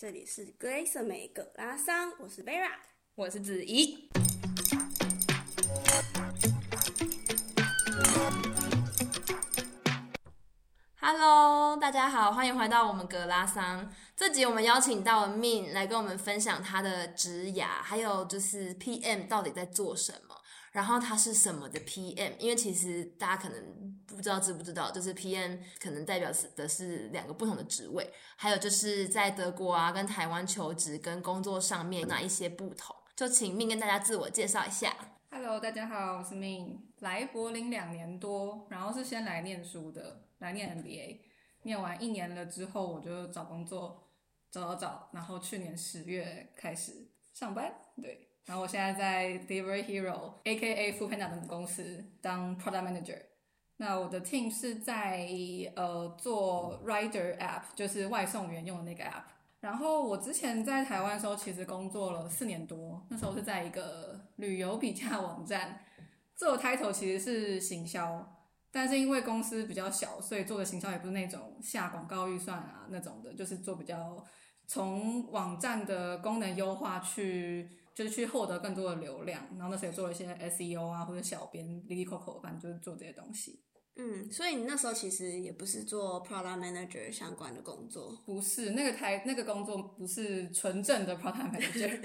这里是格蕾瑟美格拉桑，我是 Vera，我是子怡。Hello，大家好，欢迎回到我们格拉桑。这集我们邀请到了 Min 来跟我们分享他的职涯，还有就是 PM 到底在做什么。然后他是什么的 PM？因为其实大家可能不知道知不知道，就是 PM 可能代表的是两个不同的职位，还有就是在德国啊跟台湾求职跟工作上面哪一些不同？就请 Min 跟大家自我介绍一下。Hello，大家好，我是 Min，来柏林两年多，然后是先来念书的，来念 MBA，念完一年了之后我就找工作，找找找，然后去年十月开始上班，对。然后我现在在 Deliver Hero，A.K.A. Foodpanda 的母公司当 Product Manager。那我的 team 是在呃做 Rider App，就是外送员用的那个 App。然后我之前在台湾的时候，其实工作了四年多，那时候是在一个旅游比价网站，做的 title 其实是行销，但是因为公司比较小，所以做的行销也不是那种下广告预算啊那种的，就是做比较从网站的功能优化去。就是去获得更多的流量，然后那时候也做了一些 SEO 啊，或者小编、哩哩扣扣，反正就是做这些东西。嗯，所以你那时候其实也不是做 Product Manager 相关的工作，不是那个台那个工作不是纯正的 Product Manager。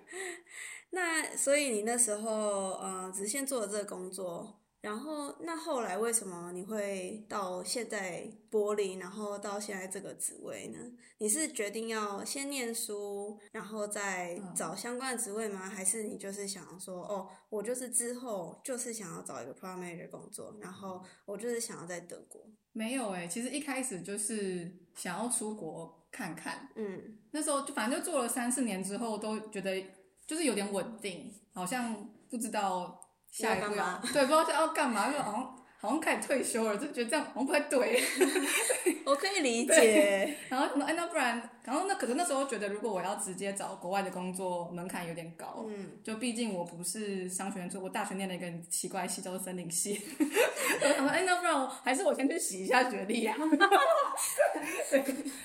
那所以你那时候呃，只是先做了这个工作。然后，那后来为什么你会到现在柏林，然后到现在这个职位呢？你是决定要先念书，然后再找相关的职位吗？还是你就是想说，哦，我就是之后就是想要找一个 Manager 工作，然后我就是想要在德国？没有哎、欸，其实一开始就是想要出国看看。嗯，那时候就反正就做了三四年之后，都觉得就是有点稳定，好像不知道。下一步要对，不知道是要干嘛，就好像好像开始退休了，就觉得这样好像不太对。我可以理解。然后什么？哎，那不然，然后那可是那时候觉得，如果我要直接找国外的工作，门槛有点高。嗯。就毕竟我不是商学院出，我大学念了一个很奇怪系，叫做森林系。我想说，哎，那不然我还是我先去洗一下学历啊。对。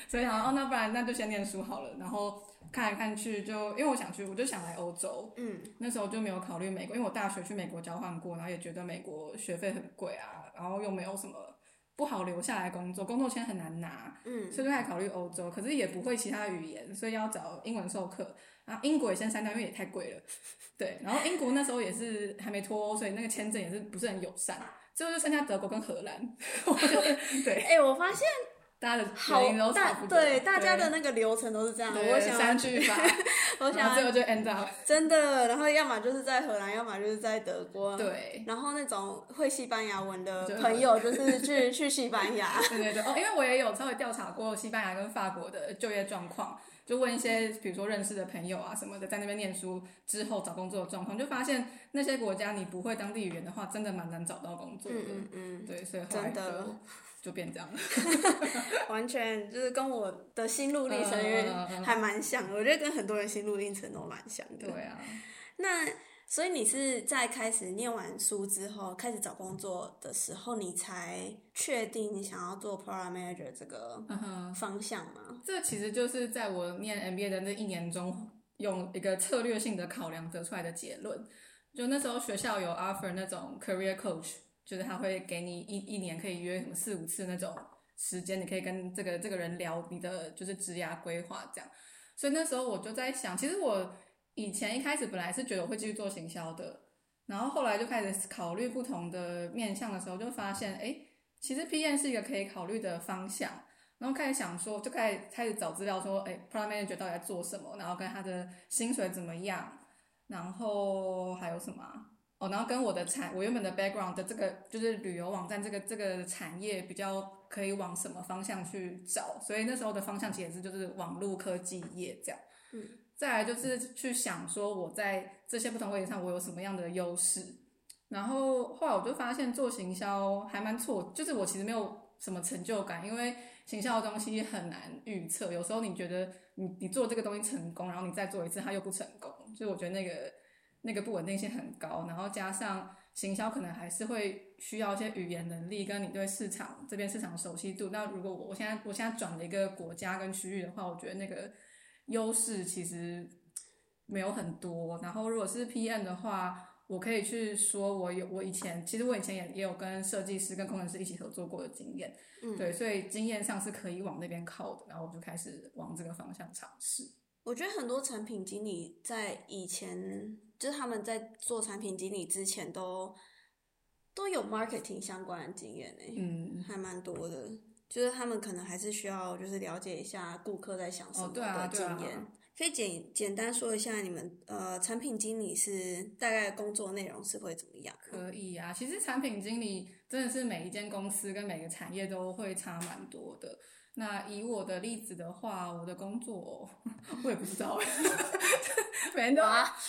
所以想说，哦，那不然那就先念书好了，然后。看来看去就，因为我想去，我就想来欧洲。嗯，那时候就没有考虑美国，因为我大学去美国交换过，然后也觉得美国学费很贵啊，然后又没有什么不好留下来工作，工作签很难拿。嗯，所以就开始考虑欧洲，可是也不会其他语言，所以要找英文授课。然后英国也先删掉，因为也太贵了。对，然后英国那时候也是还没脱欧，所以那个签证也是不是很友善。最后就剩下德国跟荷兰。对，哎、欸，我发现。大家的好大对大家的那个流程都是这样，我想三句法，我想最后就 end up 真的，然后要么就是在荷兰，要么就是在德国，对，然后那种会西班牙文的朋友就是去 去西班牙，对对对，哦，因为我也有稍微调查过西班牙跟法国的就业状况，就问一些比如说认识的朋友啊什么的，在那边念书之后找工作的状况，就发现那些国家你不会当地语言的话，真的蛮难找到工作的，嗯嗯，对，所以后来就。就变这样了，完全就是跟我的心路历程还蛮像的，我觉得跟很多人心路历程都蛮像的。对啊，那所以你是在开始念完书之后，开始找工作的时候，你才确定你想要做 program Manager 这个方向吗？嗯，这其实就是在我念 MBA 的那一年中，用一个策略性的考量得出来的结论。就那时候学校有 offer 那种 Career Coach。就是他会给你一一年可以约什么四五次那种时间，你可以跟这个这个人聊你的就是职涯规划这样。所以那时候我就在想，其实我以前一开始本来是觉得我会继续做行销的，然后后来就开始考虑不同的面向的时候，就发现哎，其实 PM 是一个可以考虑的方向。然后开始想说，就开始开始找资料说，哎，Product Manager 到底在做什么？然后跟他的薪水怎么样？然后还有什么？哦，然后跟我的产，我原本的 background 的这个就是旅游网站，这个这个产业比较可以往什么方向去找？所以那时候的方向其实是就是网络科技业这样。嗯，再来就是去想说我在这些不同位置上我有什么样的优势。然后后来我就发现做行销还蛮错，就是我其实没有什么成就感，因为行销的东西很难预测。有时候你觉得你你做这个东西成功，然后你再做一次它又不成功，所以我觉得那个。那个不稳定性很高，然后加上行销可能还是会需要一些语言能力，跟你对市场这边市场熟悉度。那如果我我现在我现在转了一个国家跟区域的话，我觉得那个优势其实没有很多。然后如果是 PM 的话，我可以去说，我有我以前其实我以前也也有跟设计师跟工程师一起合作过的经验，嗯，对，所以经验上是可以往那边靠的。然后我就开始往这个方向尝试。我觉得很多产品经理在以前，就是他们在做产品经理之前都都有 marketing 相关的经验诶，嗯，还蛮多的。就是他们可能还是需要就是了解一下顾客在想什么的经验。哦，啊，啊。可以简简单说一下你们呃产品经理是大概工作内容是会怎么样？可以啊，其实产品经理真的是每一间公司跟每个产业都会差蛮多的。那以我的例子的话，我的工作我也不知道，每天都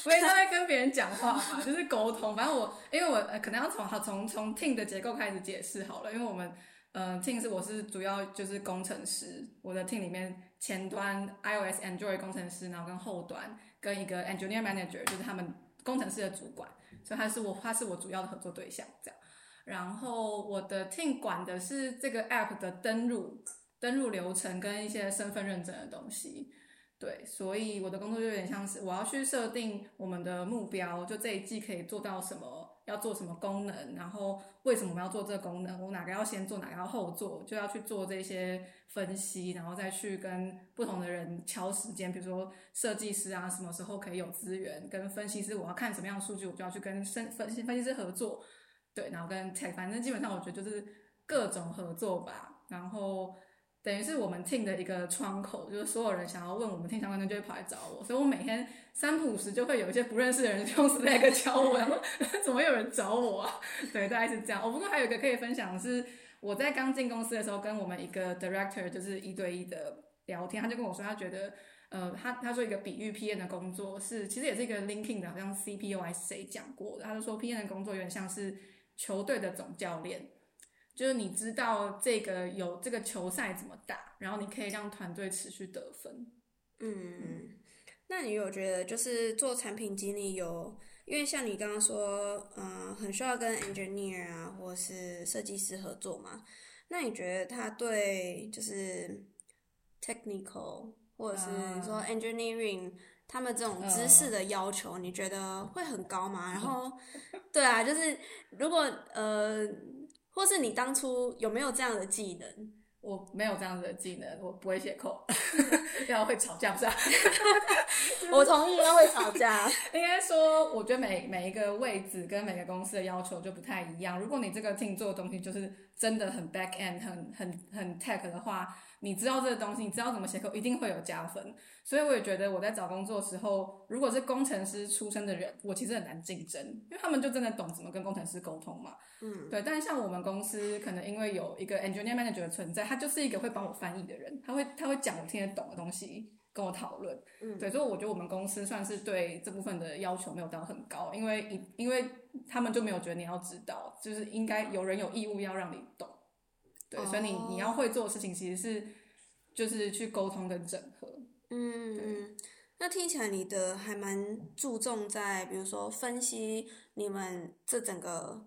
每天都在跟别人讲话嘛，就是沟通。反正我因为我可能要从好从从 team 的结构开始解释好了，因为我们。嗯，team 是我是主要就是工程师，我的 team 里面前端 iOS、Android 工程师，然后跟后端跟一个 engineer manager，就是他们工程师的主管，所以他是我他是我主要的合作对象这样。然后我的 team 管的是这个 app 的登录、登录流程跟一些身份认证的东西。对，所以我的工作就有点像是我要去设定我们的目标，就这一季可以做到什么。要做什么功能，然后为什么我们要做这个功能？我哪个要先做，哪个要后做，就要去做这些分析，然后再去跟不同的人敲时间，比如说设计师啊，什么时候可以有资源？跟分析师，我要看什么样的数据，我就要去跟分分析分析师合作，对，然后跟 tech，反正基本上我觉得就是各种合作吧，然后。等于是我们 team 的一个窗口，就是所有人想要问我们 team 相关的，就会跑来找我。所以我每天三不五时就会有一些不认识的人用 Slack 敲我，然后怎么有人找我啊？对，大概是这样。哦、不过还有一个可以分享的是，我在刚进公司的时候，跟我们一个 director 就是一对一的聊天，他就跟我说，他觉得，呃，他他说一个比喻 PM 的工作是，其实也是一个 linking 的，好像 CPO 还是谁讲过的，他就说 PM 的工作有点像是球队的总教练。就是你知道这个有这个球赛怎么打，然后你可以让团队持续得分。嗯，那你有觉得就是做产品经理有，因为像你刚刚说，嗯、呃，很需要跟 engineer 啊或是设计师合作嘛？那你觉得他对就是 technical 或者是说 engineering、uh, 他们这种知识的要求，uh, 你觉得会很高吗？然后，对啊，就是如果呃。或是你当初有没有这样的技能？我没有这样子的技能，我不会写 code，要会吵架不是？我同意要会吵架。应该说，我觉得每每一个位置跟每个公司的要求就不太一样。如果你这个 team 做的东西就是真的很 back end，很很很 tech 的话。你知道这个东西，你知道怎么写 code，一定会有加分。所以我也觉得我在找工作的时候，如果是工程师出身的人，我其实很难竞争，因为他们就真的懂怎么跟工程师沟通嘛。嗯，对。但是像我们公司，可能因为有一个 engineer manager 的存在，他就是一个会帮我翻译的人，他会他会讲我听得懂的东西跟我讨论。嗯，对。所以我觉得我们公司算是对这部分的要求没有到很高，因为因为他们就没有觉得你要知道，就是应该有人有义务要让你懂。对，所以你你要会做的事情其实是，就是去沟通跟整合。嗯，那听起来你的还蛮注重在，比如说分析你们这整个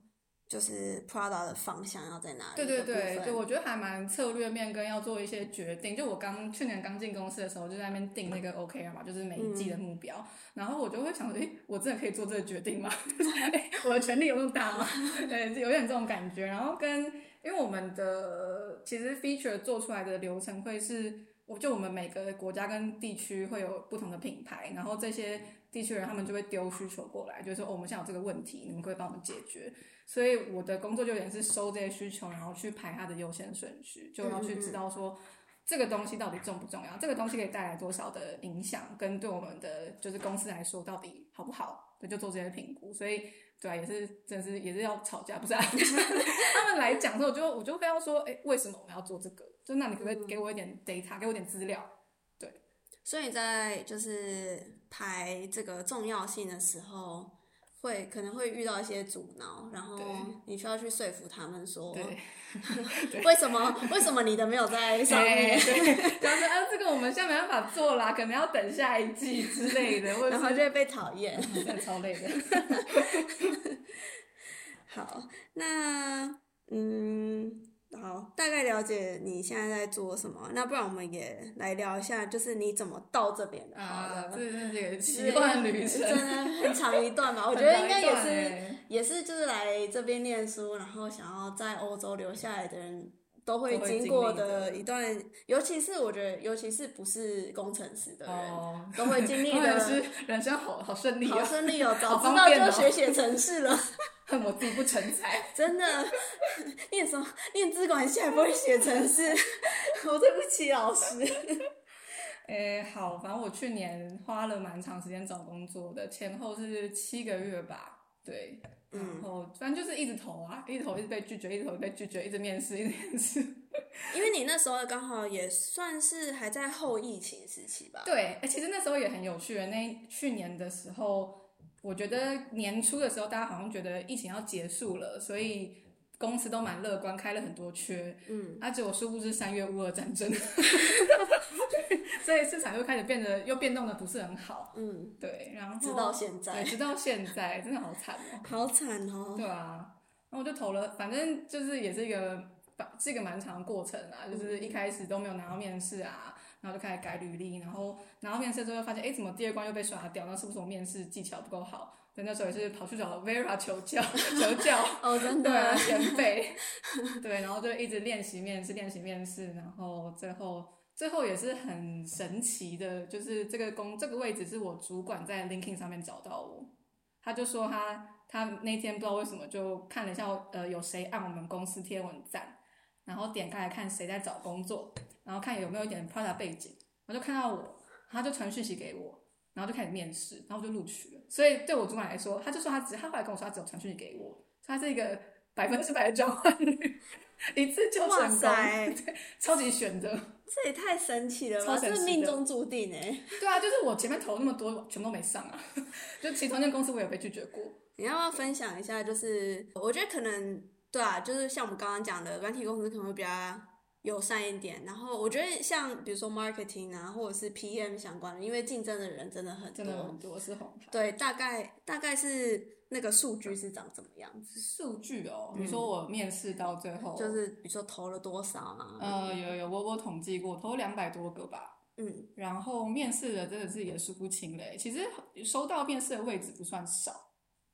就是 Prada 的方向要在哪里。对对对，就我觉得还蛮策略面跟要做一些决定。就我刚去年刚进公司的时候，就在那边定那个 OKR 嘛，就是每一季的目标。嗯、然后我就会想说，诶，我真的可以做这个决定吗？我的权力有那么大吗？对，有点这种感觉。然后跟因为我们的其实 feature 做出来的流程会是，我就我们每个国家跟地区会有不同的品牌，然后这些地区人他们就会丢需求过来，就是说，哦，我们现在有这个问题，你们可以帮我们解决。所以我的工作就有点是收这些需求，然后去排它的优先顺序，就要去知道说这个东西到底重不重要，这个东西可以带来多少的影响，跟对我们的就是公司来说到底好不好，对，就做这些评估。所以。对啊，也是，真是也是要吵架，不是啊？他们来讲的时候，我就我就非要说，哎，为什么我们要做这个？就那你可不可以给我一点 data，给我点资料？对，所以在就是排这个重要性的时候。会可能会遇到一些阻挠，然后你需要去说服他们说，对为什么为什么你的没有在上面？对，然后说啊，这个我们现在没办法做啦，可能要等下一季之类的，然后就会被讨厌，真的超累的。好，那嗯。好，大概了解你现在在做什么。那不然我们也来聊一下，就是你怎么到这边的？啊，这是这个奇幻旅 程，真的很长一段嘛。我觉得应该也是，也是就是来这边念书，然后想要在欧洲留下来的人都会经过的一段，尤其是我觉得，尤其是不是工程师的人，哦、都会经历 的。是人生好好顺利、哦，好顺利哦，早 知道就学写程式了。恨 我自己不成才，真的，念什么念资管系还不会写程式，我对不起老师。哎、欸，好，反正我去年花了蛮长时间找工作的，前后是七个月吧，对，然后、嗯、反正就是一直投啊，一直投，一直被拒绝，一直投被拒绝，一直面试，一直面试。因为你那时候刚好也算是还在后疫情时期吧？对，哎、欸，其实那时候也很有趣的，那去年的时候。我觉得年初的时候，大家好像觉得疫情要结束了，所以公司都蛮乐观，开了很多缺。嗯，而且我殊不知三月乌俄战争，所以市场又开始变得又变动的不是很好。嗯，对，然后直到现在，直到现在，真的好惨哦，好惨哦。对啊，然后我就投了，反正就是也是一个，是一个蛮长的过程啊，就是一开始都没有拿到面试啊。然后就开始改履历，然后然后面试之后又发现，哎，怎么第二关又被刷掉？那是不是我面试技巧不够好？所以，那时候也是跑去找 Vera 求教，求教。哦，真的。对，前辈。对，然后就一直练习面试，练习面试，然后最后最后也是很神奇的，就是这个工这个位置是我主管在 LinkedIn 上面找到我，他就说他他那天不知道为什么就看了一下，呃，有谁按我们公司贴文赞，然后点开来看谁在找工作。然后看有没有一点 product 背景，然后就看到我，他就传讯息给我，然后就开始面试，然后我就录取了。所以对我主管来说，他就说他只，他后来跟我说他只有传讯息给我，他是一个百分之百的转换率，一次就成功，对，超级选择，这也太神奇了吧，这是命中注定哎。对啊，就是我前面投那么多，全部都没上啊，就其实同间公司我也被拒绝过。你要不要分享一下？就是我觉得可能对啊，就是像我们刚刚讲的，软体公司可能会比较。友善一点，然后我觉得像比如说 marketing 啊，或者是 PM 相关的，因为竞争的人真的很多，真的很多是红牌。对，大概大概是那个数据是长怎么样子？数据哦，比如说我面试到最后，就是比如说投了多少啊？呃，有有，我我统计过，投两百多个吧。嗯，然后面试的真的是也数不清嘞。其实收到面试的位置不算少，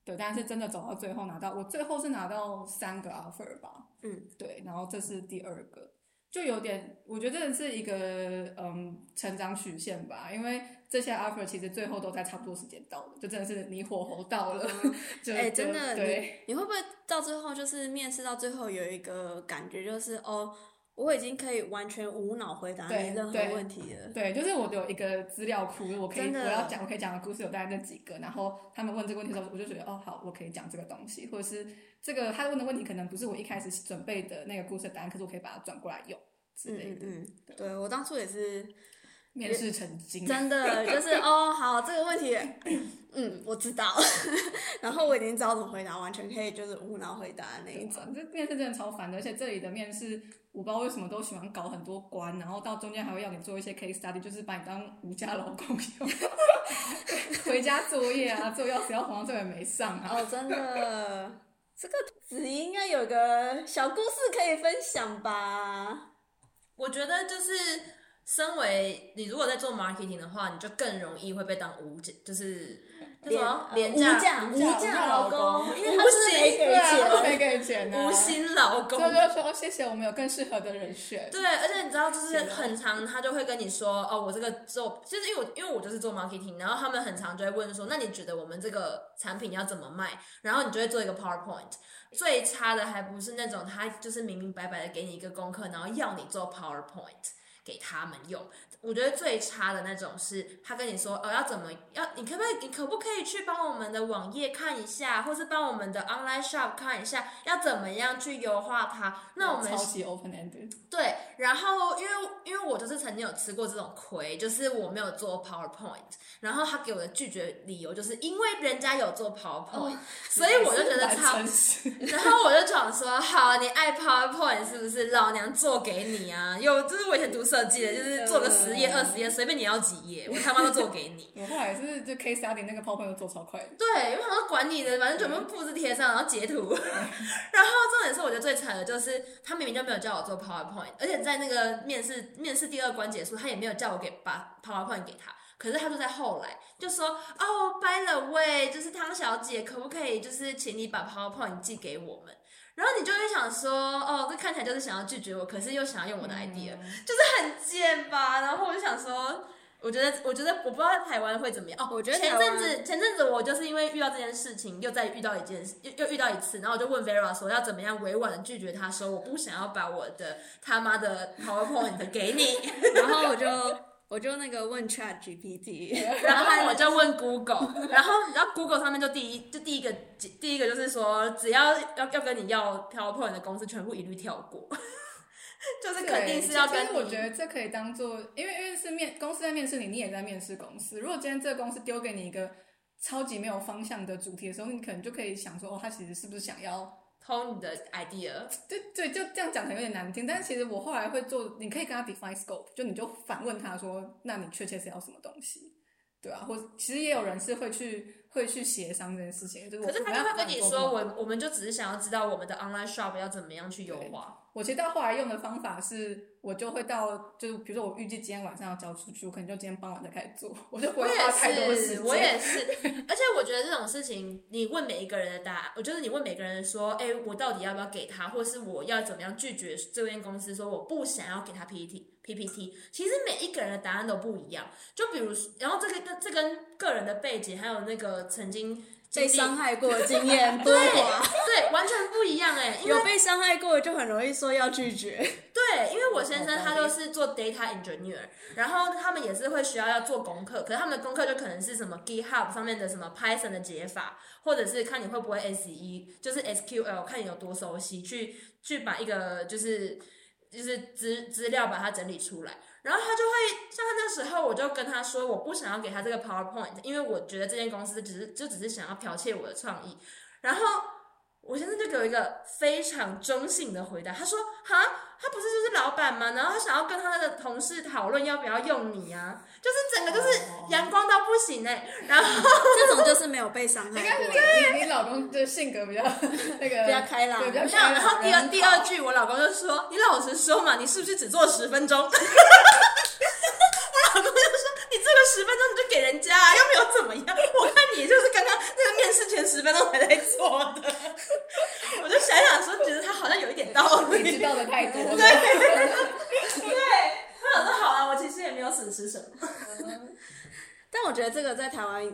对，但是真的走到最后拿到，我最后是拿到三个 offer 吧。嗯，对，然后这是第二个。就有点，我觉得这是一个嗯成长曲线吧，因为这些 offer 其实最后都在差不多时间到了，就真的是你火候到了，哎、真的，对。你，你会不会到最后就是面试到最后有一个感觉，就是哦，我已经可以完全无脑回答你任何问题了？对，对，就是我有一个资料库，我可以我要讲我可以讲的故事有大概那几个，然后他们问这个问题的时候，我就觉得哦好，我可以讲这个东西，或者是。这个他问的问题可能不是我一开始准备的那个故事的答案，可是我可以把它转过来用之类的。嗯，嗯对，对我当初也是面试成精，真的 就是哦，好，这个问题，嗯，我知道，然后我已经知道怎么回答，完全可以就是无脑回答那一种。这面试真的超烦的，而且这里的面试我不知道为什么都喜欢搞很多关，然后到中间还会要你做一些 case study，就是把你当无家老公用，回家作业啊，做钥匙要黄，这也没上啊。哦，真的。这个子怡应该有个小故事可以分享吧？我觉得就是，身为你如果在做 marketing 的话，你就更容易会被当无价，就是什么廉价无价老公，因为他是没给 钱，没给钱的无薪老公。就就说谢谢，我们有更适合的人选。对，而且你知道，就是很常他就会跟你说，哦，我这个做，就是因为我因为我就是做 marketing，然后他们很常就会问说，那你觉得我们这个产品要怎么卖？然后你就会做一个 PowerPoint。最差的还不是那种他就是明明白白的给你一个功课，然后要你做 PowerPoint 给他们用。我觉得最差的那种是，他跟你说，哦，要怎么要，你可不可以，你可不可以去帮我们的网页看一下，或是帮我们的 online shop 看一下，要怎么样去优化它？那我们超级 open ended。对，然后因为因为我就是曾经有吃过这种亏，就是我没有做 PowerPoint，然后他给我的拒绝理由就是因为人家有做 PowerPoint，哦，所以我就觉得超，然后我就想说，好，你爱 PowerPoint 是不是？老娘做给你啊！有，就是我以前读设设计的，就是做个十页、二十页，随便你要几页，我他妈都做给你。我后来是就 case study 那个 PowerPoint 做超快的。对，因为他们管你的，反正全部复制贴上，然后截图。然后重点是，我觉得最惨的就是他明明就没有叫我做 PowerPoint，而且在那个面试面试第二关结束，他也没有叫我给把 PowerPoint 给他。可是他就在后来就说：“哦，by the way，就是汤小姐，可不可以就是请你把 PowerPoint 寄给我们？”然后你就会想说：“哦，这看起来就是想要拒绝我，可是又想要用我的 idea，嗯，就是很贱吧？”然后我就想说：“我觉得，我觉得我不知道台湾会怎么样哦。”我觉得前阵子前阵子我就是因为遇到这件事情，又再遇到一件事，又又遇到一次，然后我就问 Vera 说要怎么样委婉的拒绝他，说我不想要把我的他妈的 PowerPoint 给你，然后我就。我就那个问 Chat GPT，然后我就问 Google，然后然后 Google 上面就第一就第一个第一个就是说，只要要要跟你要 PowerPoint 的公司，全部一律跳过，就是肯定是要跟。其实我觉得这可以当做，因为因为是面公司在面试你，你也在面试公司。如果今天这个公司丢给你一个超级没有方向的主题的时候，你可能就可以想说，哦，他其实是不是想要。Hold the idea，对对，就这样讲可能有点难听，但是其实我后来会做，你可以跟他 define scope，就你就反问他说，那你确切是要什么东西，对啊，或其实也有人是会去会去协商这件事情，就是可是他就会跟你说，我我们就只是想要知道我们的 online shop 要怎么样去优化。我其实到后来用的方法是，我就会到，就是比如说我预计今天晚上要交出去，我可能就今天傍晚再开始做，我就不会花太多时间。我也是，而且我觉得这种事情，你问每一个人的答案，我就是你问每个人说，哎、欸，我到底要不要给他，或是我要怎么样拒绝这间公司，说我不想要给他 PPT PPT。其实每一个人的答案都不一样。就比如，然后这个跟这跟个人的背景，还有那个曾经。被伤害过的经验多 寡，对，完全不一样哎。有被伤害过的就很容易说要拒绝。对，因为我先生他就是做 data engineer，然后他们也是会需要要做功课，可是他们的功课就可能是什么 GitHub 上面的什么 Python 的解法，或者是看你会不会 SE，就是 SQL，看你有多熟悉，去去把一个就是就是资资料把它整理出来。然后他就会像他那时候，我就跟他说，我不想要给他这个 PowerPoint，因为我觉得这间公司只是就只是想要剽窃我的创意。然后我现在就给我一个非常中性的回答，他说：“哈，他不是就是老板吗？然后他想要跟他的同事讨论要不要用你啊，就是整个就是阳光到不行哎。”然后 这种就是没有被伤害过。对，你老公的性格比较那个比较开朗，对，比较开朗。然后第二第二句，我老公就说：“你老实说嘛，你是不是只做十分钟？” 十分钟你就给人家，又没有怎么样。我看你就是刚刚那个面试前十分钟还在做的，我就想想说，觉得他好像有一点道理。你知道的太多了。对，对，他想说好啊，我其实也没有损失什么。但我觉得这个在台湾，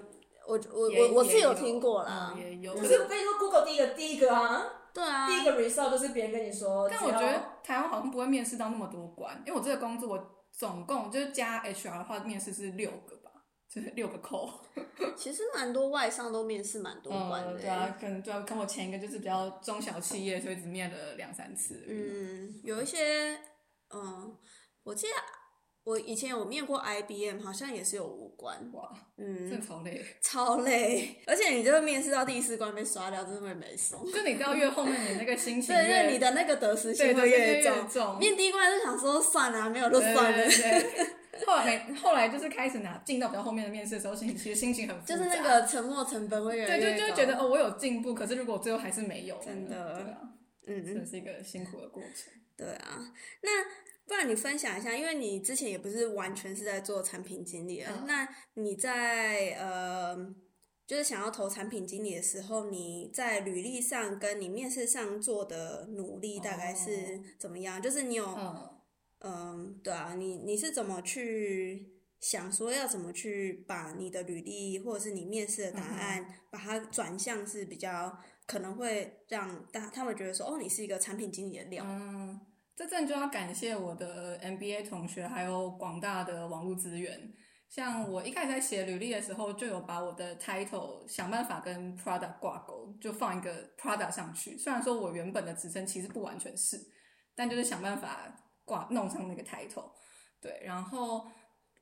我我我我是有听过啦。也有。可是我跟你说，Google 第一个第一个啊，对啊，第一个 result 就是别人跟你说。但我觉得台湾好像不会面试到那么多关，因为我这个工作我。总共就是加 HR 的话，面试是六个吧，就是六个扣。其实蛮多外商都面试蛮多关的。对啊，可能主要跟我前一个就是比较中小企业，所以只面了两三次。嗯，有一些，嗯，我记得我以前有面过 IBM，好像也是有五关。哇，嗯，真的超累，超累。而且你就会面试到第四关被刷掉，真的会没送。就你到越后面，你那个心 情，对，你的那个得失心会越重。重面第一关就想说算了，没有就算了。对对对 后来后来就是开始拿进到比较后面的面试的时候，心其实心情很就是那个沉默成本会越来越对，就就觉得哦，我有进步，可是如果最后还是没有，真的，对啊，嗯，这是一个辛苦的过程。对啊，那。不然你分享一下，因为你之前也不是完全是在做产品经理，嗯、那你在呃，就是想要投产品经理的时候，你在履历上跟你面试上做的努力大概是怎么样？哦、就是你有嗯、呃，对啊，你你是怎么去想说要怎么去把你的履历或者是你面试的答案，嗯、把它转向是比较可能会让大他们觉得说哦，你是一个产品经理的料。嗯这阵就要感谢我的 MBA 同学，还有广大的网络资源。像我一开始在写履历的时候，就有把我的 title 想办法跟 product 挂钩，就放一个 product 上去。虽然说我原本的职称其实不完全是，但就是想办法挂弄上那个 title。对，然后。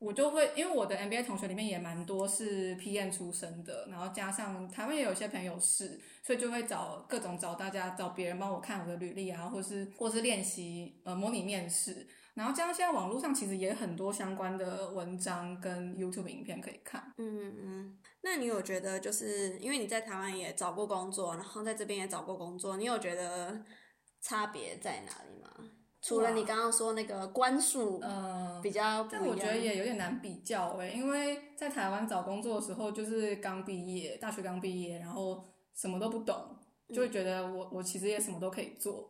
我就会，因为我的 MBA 同学里面也蛮多是 PM 出身的，然后加上台湾也有些朋友是，所以就会找各种找大家找别人帮我看我的履历啊，或是或是练习呃模拟面试。然后加上现在网络上其实也很多相关的文章跟 YouTube 影片可以看。嗯嗯，那你有觉得就是因为你在台湾也找过工作，然后在这边也找过工作，你有觉得差别在哪里吗？除了你刚刚说那个关数，嗯，比较不一样，但我觉得也有点难比较诶，因为在台湾找工作的时候，就是刚毕业，大学刚毕业，然后什么都不懂，就会觉得我我其实也什么都可以做。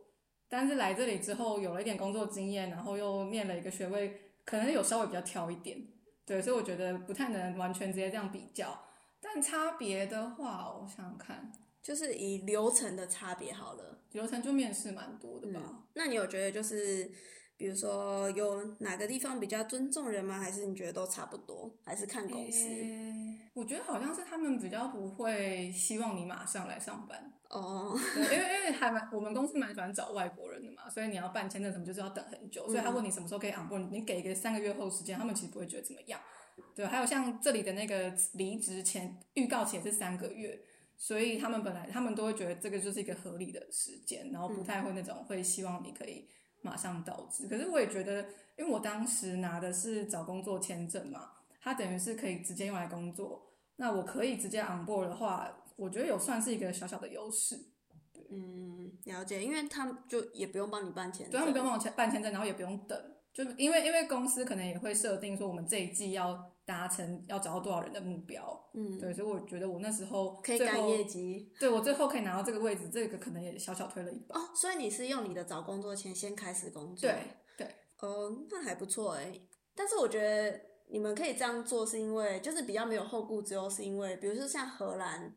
但是来这里之后，有了一点工作经验，然后又念了一个学位，可能有稍微比较挑一点，对，所以我觉得不太能完全直接这样比较。但差别的话，我想想看。就是以流程的差别好了，流程就面试蛮多的吧？嗯。那你有觉得就是，比如说有哪个地方比较尊重人吗？还是你觉得都差不多？还是看公司？欸，我觉得好像是他们比较不会希望你马上来上班哦，因为因为还蛮我们公司蛮喜欢找外国人的嘛，所以你要办签证什么就是要等很久，所以他问你什么时候可以 on board，你给个三个月后时间，他们其实不会觉得怎么样。对，还有像这里的那个离职前预告期也是三个月。所以他们本来他们都会觉得这个就是一个合理的时间，然后不太会那种会希望你可以马上到职。可是我也觉得，因为我当时拿的是找工作签证嘛，它等于是可以直接用来工作。那我可以直接 on board 的话，我觉得有算是一个小小的优势。嗯，了解，因为他们就也不用帮你办签证，对，他们不用帮我办签证，然后也不用等。就因为因为公司可能也会设定说，我们这一季要达成要找到多少人的目标，嗯，对，所以我觉得我那时候可以干业绩，对，我最后可以拿到这个位置，这个可能也小小推了一把。哦，所以你是用你的找工作钱先开始工作，对对，哦，那还不错哎。但是我觉得你们可以这样做，是因为就是比较没有后顾之忧，是因为比如说像荷兰，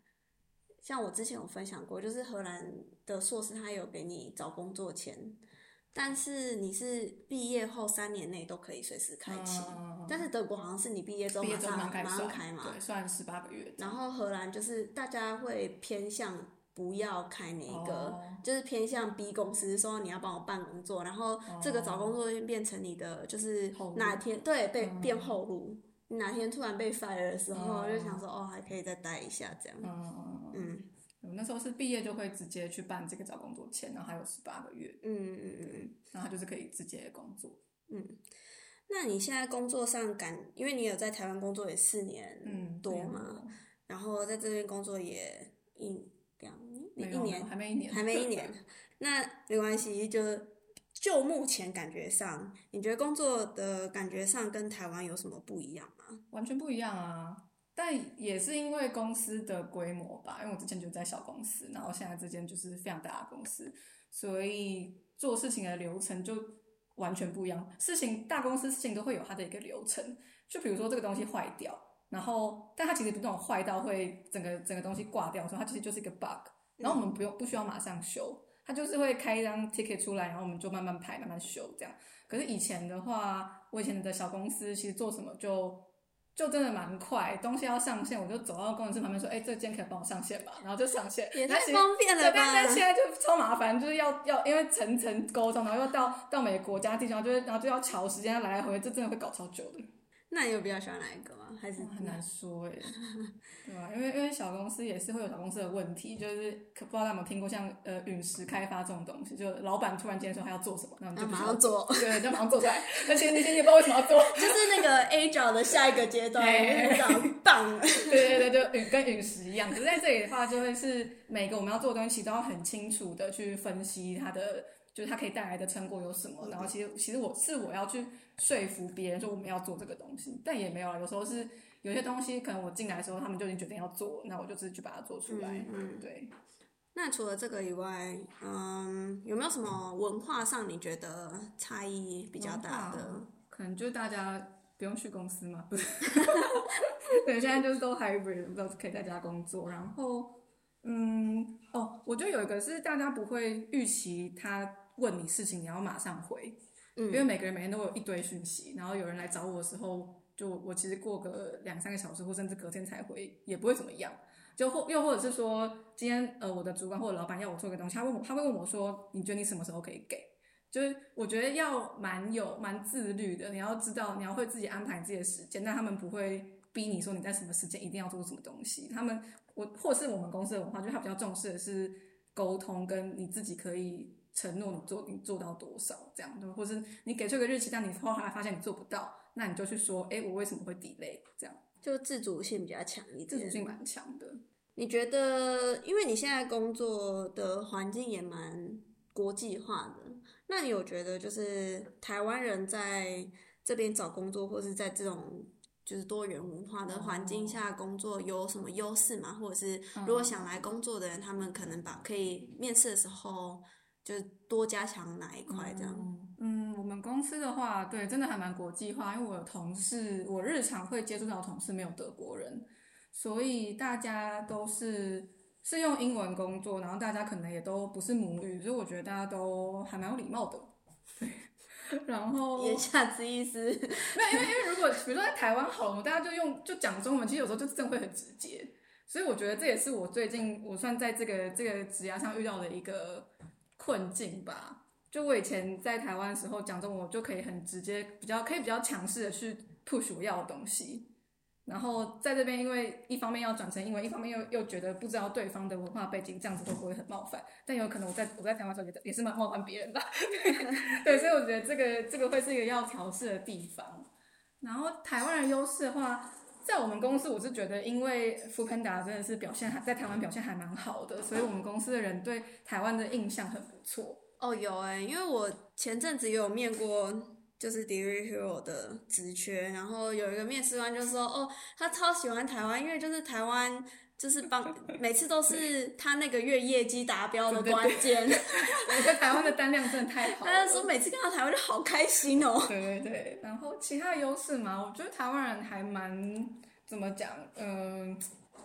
像我之前有分享过，就是荷兰的硕士他有给你找工作签。但是你是毕业后三年内都可以随时开启，嗯，但是德国好像是你毕业之后马上马上开嘛，对，算十八个月。然后荷兰就是大家会偏向不要开哪一个，哦，就是偏向 B 公司说你要帮我办工作，然后这个找工作就变成你的就是哪天对被变后路，嗯、哪天突然被 fire 的时候，嗯、就想说哦还可以再待一下这样，嗯。嗯我那时候是毕业就会直接去办这个找工作签，然后还有十八个月，嗯嗯嗯嗯，然后就是可以直接工作。嗯，那你现在工作上感，因为你有在台湾工作也四年多嘛，嗯、然后在这边工作也一两年，一年还没一年，还没一年。那没关系，就就目前感觉上，你觉得工作的感觉上跟台湾有什么不一样吗？完全不一样啊。但也是因为公司的规模吧，因为我之前就在小公司，然后现在这间就是非常大的公司，所以做事情的流程就完全不一样。事情大公司事情都会有它的一个流程，就比如说这个东西坏掉，然后但它其实不那种坏到会整个整个东西挂掉，所以它其实就是一个 bug，然后我们不用不需要马上修，它就是会开一张 ticket 出来，然后我们就慢慢排慢慢修这样。可是以前的话，我以前的小公司其实做什么就。就真的蛮快，东西要上线，我就走到工程师旁边说：“哎、欸，这间可以帮我上线吧？”然后就上线，也太方便了吧！但现在就超麻烦，就是要要因为层层沟通，然后又到到每个国家地方，就是然后就要调时间，来来回回，这真的会搞超久的。那你有比较喜欢哪一个吗？还是很难说哎，对吧？因为因为小公司也是会有小公司的问题，就是可不知道大家有没有听过像呃陨石开发这种东西，就老板突然间说他要做什么，那我们就马上做，对，就马上做出来。而且那些也不知道为什么要做，就是那个 Agile 的下一个阶段，非常棒。对对对，就陨跟陨石一样。可是在这里的话，就会是每个我们要做的东西，都要很清楚的去分析它的。就是它可以带来的成果有什么？然后其实其实我是我要去说服别人说我们要做这个东西，但也没有啊。有时候是有些东西可能我进来的时候他们就已经决定要做，那我就自己去把它做出来。嗯，嗯对。那除了这个以外，嗯，有没有什么文化上你觉得差异比较大的？可能就是大家不用去公司嘛，不是？对，现在就是都 hybrid，都可以在家工作，然后。嗯，哦，我觉得有一个是大家不会预期他问你事情，你要马上回，嗯，因为每个人每天都有一堆讯息，然后有人来找我的时候，就我其实过个两三个小时或甚至隔天才回，也不会怎么样。就或又或者是说，今天呃我的主管或者老板要我做个东西，他问我，他会问我说，你觉得你什么时候可以给？就是我觉得要蛮有蛮自律的，你要知道你要会自己安排自己的时间，但他们不会逼你说你在什么时间一定要做什么东西，他们。我或是我们公司的文化，就是他比较重视的是沟通，跟你自己可以承诺你做你做到多少这样，或是你给出个日期，但你后来发现你做不到，那你就去说，哎，我为什么会 delay？这样就自主性比较强一点，自主性蛮强的。你觉得，因为你现在工作的环境也蛮国际化的，那你有觉得就是台湾人在这边找工作，或是在这种就是多元文化的环境下工作有什么优势吗？或者是如果想来工作的人，他们可能把可以面试的时候就多加强哪一块这样？嗯，我们公司的话，对，真的还蛮国际化，因为我的同事，我日常会接触到的同事没有德国人。所以大家都是是用英文工作，然后大家可能也都不是母语，所以我觉得大家都还蛮有礼貌的。对，然后 言下之意是，没有，因为因为如果比如说在台湾好了，大家就用就讲中文，其实有时候就真的会很直接。所以我觉得这也是我最近我算在这个这个职涯上遇到的一个困境吧。就我以前在台湾的时候讲中文，我就可以很直接，比较可以比较强势的去 push 我要的东西。然后在这边，因为一方面要转成英文，一方面又又觉得不知道对方的文化背景，这样子会不会很冒犯？但有可能我在我在台湾时候也也是蛮冒犯别人的，对，所以我觉得这个这个会是一个要调试的地方。然后台湾的优势的话，在我们公司，我是觉得因为 Funda 真的是表现还在台湾表现还蛮好的，所以我们公司的人对台湾的印象很不错。哦，有哎，因为我前阵子有面过。就是 d e r y Hero 的职缺，然后有一个面试官就说：“哦，他超喜欢台湾，因为就是台湾就是帮每次都是他那个月业绩达标的关键。我觉得台湾的单量真的太好了。他就说每次看到台湾就好开心哦。对对对，然后其他的优势嘛，我觉得台湾人还蛮怎么讲，嗯、呃，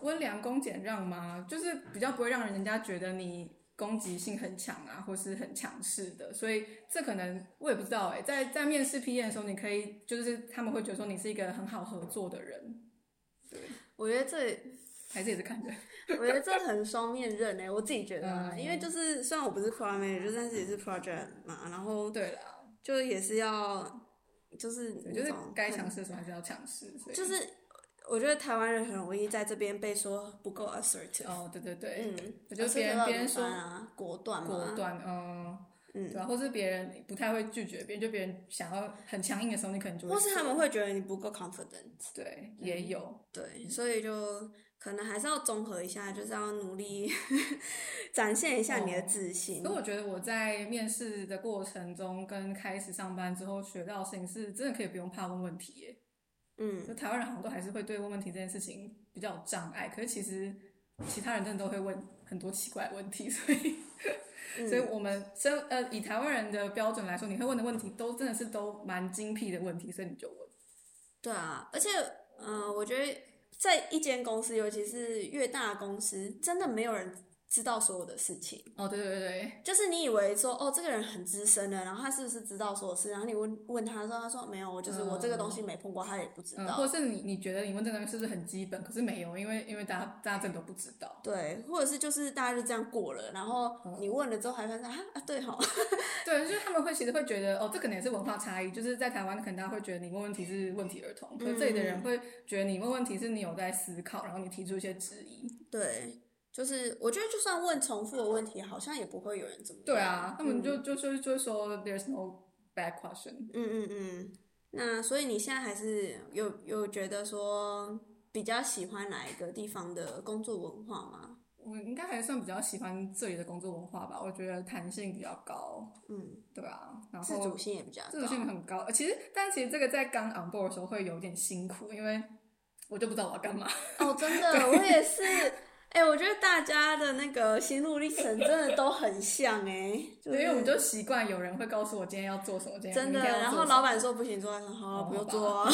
温良恭俭让嘛，就是比较不会让人家觉得你。”攻击性很强啊，或是很强势的，所以这可能我也不知道哎、欸。在在面试 PM 的时候，你可以就是他们会觉得说你是一个很好合作的人。对，我觉得这还是也是看着。我觉得这很双面刃哎、欸，我自己觉得、啊，嗯、因为就是虽然我不是 project Manager，但是也是 Project 嘛，然后对了，就也是要就是就是该强势的时候还是要强势，就是。我觉得台湾人很容易在这边被说不够 assertive。哦，对对对，嗯，我觉得别人别人说果断，果断，嗯嗯，对，或是别人不太会拒绝别人，就别人想要很强硬的时候，你可能就会。或是他们会觉得你不够 confident。对，也有。对，所以就可能还是要综合一下，就是要努力 展现一下你的自信。所以我觉得我在面试的过程中跟开始上班之后学到的事情是，真的可以不用怕问问题耶。嗯，就台湾人好像都还是会对问问题这件事情比较有障碍，可是其实其他人真的都会问很多奇怪的问题，所以，嗯、所以我们生呃以台湾人的标准来说，你会问的问题都真的是都蛮精辟的问题，所以你就问。对啊，而且嗯、呃，我觉得在一间公司，尤其是越大公司，真的没有人。知道所有的事情哦，对对对，就是你以为说哦，这个人很资深的，然后他是不是知道所有事？然后你问问他说，他说没有，我就是我这个东西没碰过，他也不知道。嗯、或者是你你觉得你问这个东西是不是很基本？可是没有，因为因为大家大家真的都不知道。对，或者是就是大家就这样过了，然后你问了之后还发现啊啊，对哈，对，就是他们会其实会觉得哦，这可能也是文化差异，就是在台湾可能大家会觉得你问问题是问题儿童，可是这里的人会觉得你问问题是你有在思考，然后你提出一些质疑。对。就是我觉得，就算问重复的问题，好像也不会有人怎么对啊。他们就就就就说，There's no bad question。嗯嗯嗯。那所以你现在还是有有觉得说比较喜欢哪一个地方的工作文化吗？我应该还算比较喜欢这里的工作文化吧。我觉得弹性比较高。嗯，对啊。然后自主性也比较高。自主性很高。其实，但其实这个在刚 on board 的时候会有点辛苦，因为我就不知道我要干嘛。哦，真的，我也是。哎、欸，我觉得大家的那个心路历程真的都很像哎、欸，就是、因为我们就习惯有人会告诉我今天要做什么，今天真的，然后老板说不行做，好，不用做，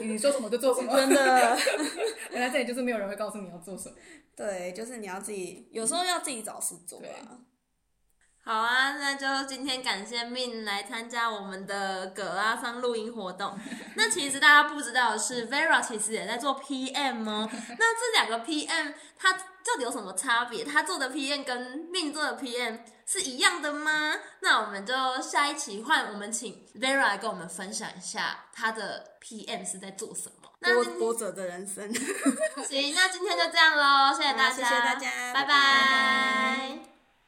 你说什么就做什么，真的。原来这里就是没有人会告诉你要做什么，对，就是你要自己，有时候要自己找事做啊。好啊，那就今天感谢 Min 来参加我们的葛拉桑录音活动。那其实大家不知道的是，Vera 其实也在做 PM 哦。那这两个 PM 它到底有什么差别？他做的 PM 跟 Min 做的 PM 是一样的吗？那我们就下一期换我们请 Vera 来跟我们分享一下他的 PM 是在做什么。波波折的人生。行，那今天就这样喽，谢谢大家，谢谢大家，拜拜。拜拜。